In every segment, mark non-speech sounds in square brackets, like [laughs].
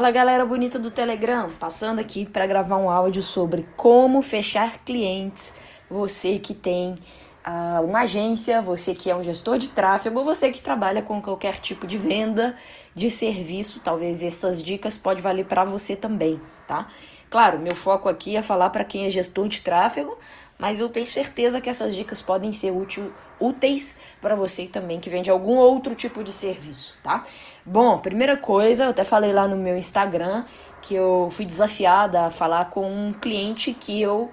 Fala galera bonita do Telegram, passando aqui para gravar um áudio sobre como fechar clientes. Você que tem uh, uma agência, você que é um gestor de tráfego, ou você que trabalha com qualquer tipo de venda de serviço, talvez essas dicas podem valer para você também, tá? Claro, meu foco aqui é falar para quem é gestor de tráfego, mas eu tenho certeza que essas dicas podem ser útil, úteis para você também que vende algum outro tipo de serviço, tá? Bom, primeira coisa, eu até falei lá no meu Instagram que eu fui desafiada a falar com um cliente que eu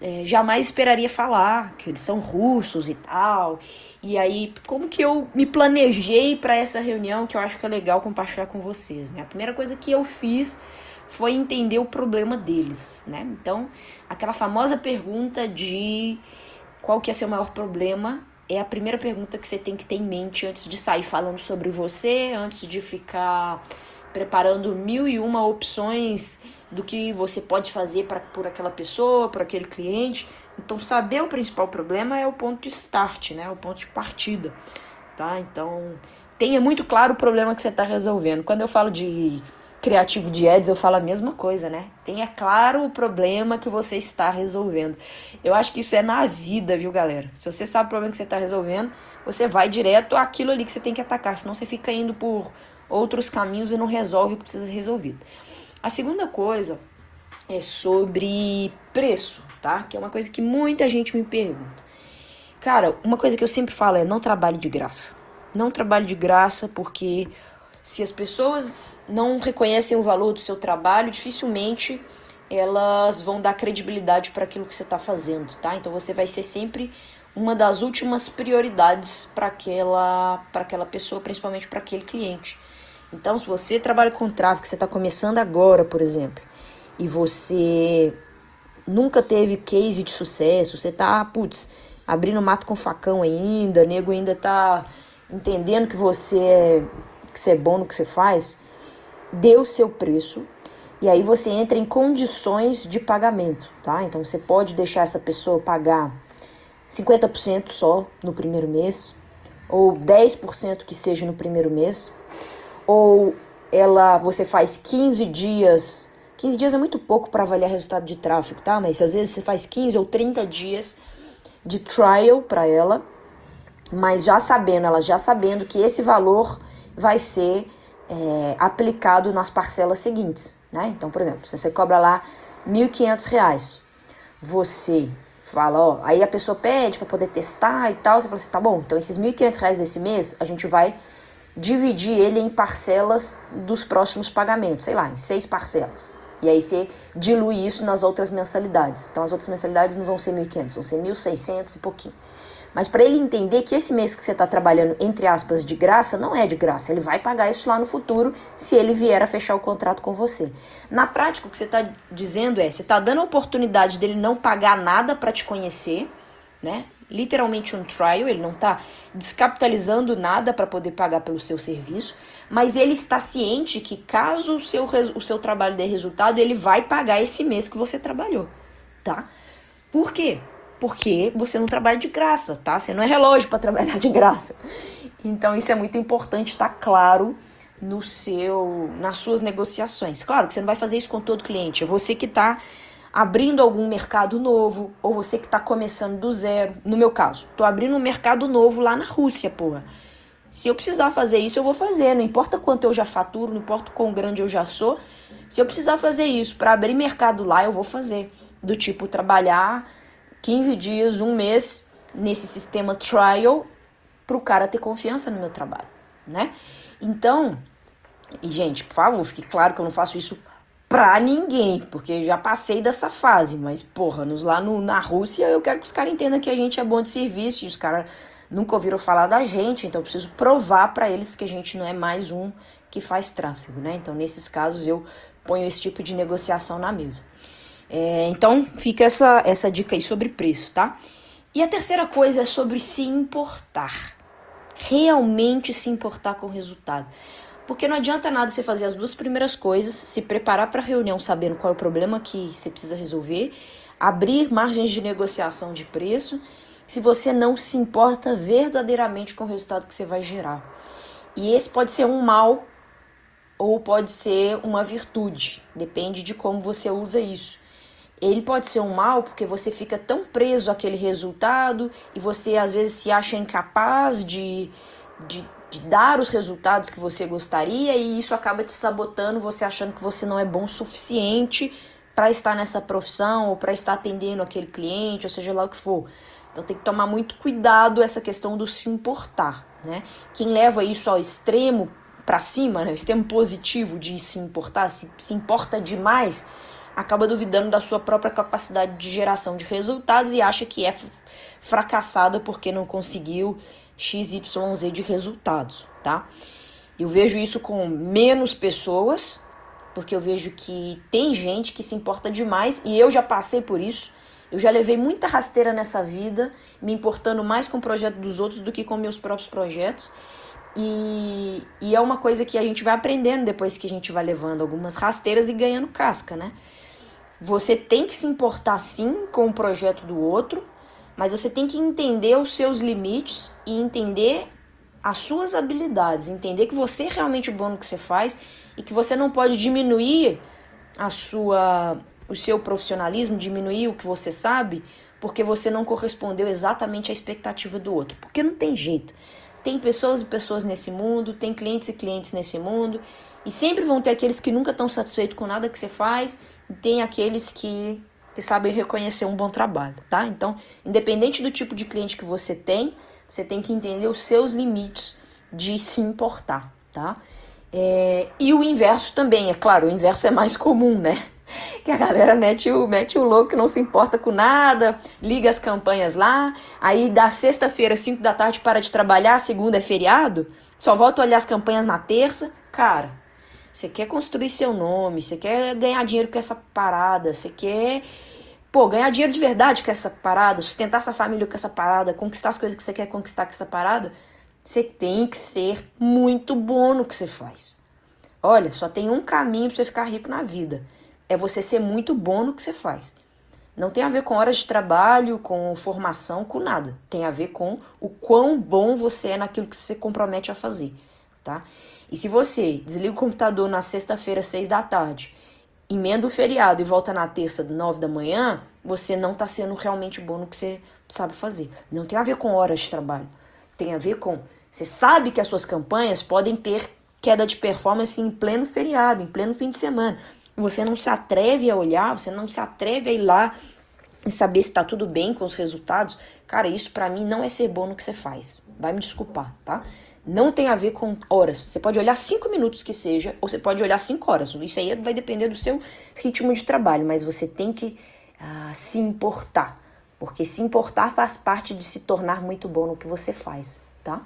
é, jamais esperaria falar, que eles são russos e tal. E aí, como que eu me planejei para essa reunião que eu acho que é legal compartilhar com vocês, né? A primeira coisa que eu fiz foi entender o problema deles, né? Então, aquela famosa pergunta de qual que é seu maior problema é a primeira pergunta que você tem que ter em mente antes de sair falando sobre você, antes de ficar preparando mil e uma opções do que você pode fazer para por aquela pessoa, por aquele cliente. Então, saber o principal problema é o ponto de start, né? O ponto de partida, tá? Então, tenha muito claro o problema que você está resolvendo. Quando eu falo de criativo de ads, eu falo a mesma coisa, né? Tenha claro o problema que você está resolvendo. Eu acho que isso é na vida, viu, galera? Se você sabe o problema que você está resolvendo, você vai direto àquilo ali que você tem que atacar, senão você fica indo por outros caminhos e não resolve o que precisa ser resolvido. A segunda coisa é sobre preço, tá? Que é uma coisa que muita gente me pergunta. Cara, uma coisa que eu sempre falo é não trabalhe de graça. Não trabalhe de graça porque se as pessoas não reconhecem o valor do seu trabalho, dificilmente elas vão dar credibilidade para aquilo que você está fazendo, tá? Então você vai ser sempre uma das últimas prioridades para aquela, aquela pessoa, principalmente para aquele cliente. Então, se você trabalha com tráfego, você está começando agora, por exemplo, e você nunca teve case de sucesso, você está, putz, abrindo mato com facão ainda, nego ainda está entendendo que você é que você é bom no que você faz, dê o seu preço e aí você entra em condições de pagamento, tá? Então você pode deixar essa pessoa pagar 50% só no primeiro mês, ou 10% que seja no primeiro mês, ou ela você faz 15 dias. 15 dias é muito pouco para avaliar resultado de tráfego, tá? Mas às vezes você faz 15 ou 30 dias de trial para ela, mas já sabendo, ela já sabendo que esse valor vai ser é, aplicado nas parcelas seguintes, né? Então, por exemplo, se você cobra lá R$ 1.500, você fala, ó, aí a pessoa pede para poder testar e tal, você fala assim, tá bom, então esses R$ 1.500 desse mês, a gente vai dividir ele em parcelas dos próximos pagamentos, sei lá, em seis parcelas. E aí você dilui isso nas outras mensalidades. Então as outras mensalidades não vão ser 1.500, vão ser 1.600 e pouquinho. Mas para ele entender que esse mês que você está trabalhando, entre aspas, de graça, não é de graça. Ele vai pagar isso lá no futuro se ele vier a fechar o contrato com você. Na prática, o que você está dizendo é: você está dando a oportunidade dele não pagar nada para te conhecer, né? Literalmente um trial, ele não está descapitalizando nada para poder pagar pelo seu serviço, mas ele está ciente que caso o seu, o seu trabalho dê resultado, ele vai pagar esse mês que você trabalhou, tá? Por quê? Porque você não trabalha de graça, tá? Você não é relógio para trabalhar de graça. Então isso é muito importante estar tá claro no seu nas suas negociações. Claro que você não vai fazer isso com todo cliente, é você que está abrindo algum mercado novo ou você que está começando do zero. No meu caso, tô abrindo um mercado novo lá na Rússia, porra. Se eu precisar fazer isso, eu vou fazer. Não importa quanto eu já faturo, não importa quão grande eu já sou. Se eu precisar fazer isso para abrir mercado lá, eu vou fazer. Do tipo, trabalhar 15 dias, um mês nesse sistema trial para o cara ter confiança no meu trabalho, né? Então, e gente, por favor, fique claro que eu não faço isso pra ninguém, porque já passei dessa fase, mas porra, nos, lá no, na Rússia eu quero que os caras entendam que a gente é bom de serviço e os caras nunca ouviram falar da gente, então eu preciso provar para eles que a gente não é mais um que faz tráfego, né? Então, nesses casos eu ponho esse tipo de negociação na mesa. É, então fica essa, essa dica aí sobre preço, tá? E a terceira coisa é sobre se importar. Realmente se importar com o resultado. Porque não adianta nada você fazer as duas primeiras coisas, se preparar para a reunião sabendo qual é o problema que você precisa resolver, abrir margens de negociação de preço, se você não se importa verdadeiramente com o resultado que você vai gerar. E esse pode ser um mal ou pode ser uma virtude, depende de como você usa isso. Ele pode ser um mal porque você fica tão preso àquele resultado e você às vezes se acha incapaz de, de, de dar os resultados que você gostaria e isso acaba te sabotando, você achando que você não é bom o suficiente para estar nessa profissão ou para estar atendendo aquele cliente, ou seja lá o que for. Então tem que tomar muito cuidado essa questão do se importar, né? Quem leva isso ao extremo para cima, né, o extremo positivo de se importar, se, se importa demais, acaba duvidando da sua própria capacidade de geração de resultados e acha que é fracassada porque não conseguiu XYZ de resultados, tá? Eu vejo isso com menos pessoas, porque eu vejo que tem gente que se importa demais e eu já passei por isso. Eu já levei muita rasteira nessa vida, me importando mais com o projeto dos outros do que com meus próprios projetos. E, e é uma coisa que a gente vai aprendendo depois que a gente vai levando algumas rasteiras e ganhando casca, né? Você tem que se importar sim com o projeto do outro, mas você tem que entender os seus limites e entender as suas habilidades, entender que você é realmente bom no que você faz e que você não pode diminuir a sua o seu profissionalismo, diminuir o que você sabe, porque você não correspondeu exatamente à expectativa do outro. Porque não tem jeito. Tem pessoas e pessoas nesse mundo, tem clientes e clientes nesse mundo, e sempre vão ter aqueles que nunca estão satisfeitos com nada que você faz, e tem aqueles que, que sabem reconhecer um bom trabalho, tá? Então, independente do tipo de cliente que você tem, você tem que entender os seus limites de se importar, tá? É, e o inverso também, é claro, o inverso é mais comum, né? [laughs] que a galera mete o, mete o louco que não se importa com nada, liga as campanhas lá, aí da sexta-feira, 5 da tarde, para de trabalhar, segunda é feriado, só volta a olhar as campanhas na terça. Cara, você quer construir seu nome, você quer ganhar dinheiro com essa parada, você quer, pô, ganhar dinheiro de verdade com essa parada, sustentar sua família com essa parada, conquistar as coisas que você quer conquistar com essa parada, você tem que ser muito bom no que você faz. Olha, só tem um caminho para você ficar rico na vida é você ser muito bom no que você faz. Não tem a ver com horas de trabalho, com formação, com nada. Tem a ver com o quão bom você é naquilo que você compromete a fazer, tá? E se você desliga o computador na sexta-feira, seis da tarde, emenda o feriado e volta na terça, nove da manhã, você não está sendo realmente bom no que você sabe fazer. Não tem a ver com horas de trabalho. Tem a ver com você sabe que as suas campanhas podem ter queda de performance em pleno feriado, em pleno fim de semana você não se atreve a olhar, você não se atreve a ir lá e saber se está tudo bem com os resultados, cara, isso para mim não é ser bom no que você faz. Vai me desculpar, tá? Não tem a ver com horas. Você pode olhar cinco minutos que seja, ou você pode olhar cinco horas. Isso aí vai depender do seu ritmo de trabalho, mas você tem que ah, se importar. Porque se importar faz parte de se tornar muito bom no que você faz, tá?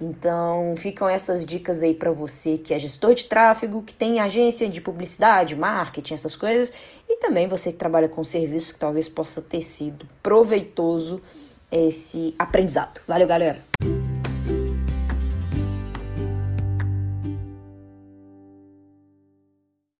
Então, ficam essas dicas aí para você que é gestor de tráfego, que tem agência de publicidade, marketing, essas coisas, e também você que trabalha com serviços que talvez possa ter sido proveitoso esse aprendizado. Valeu, galera!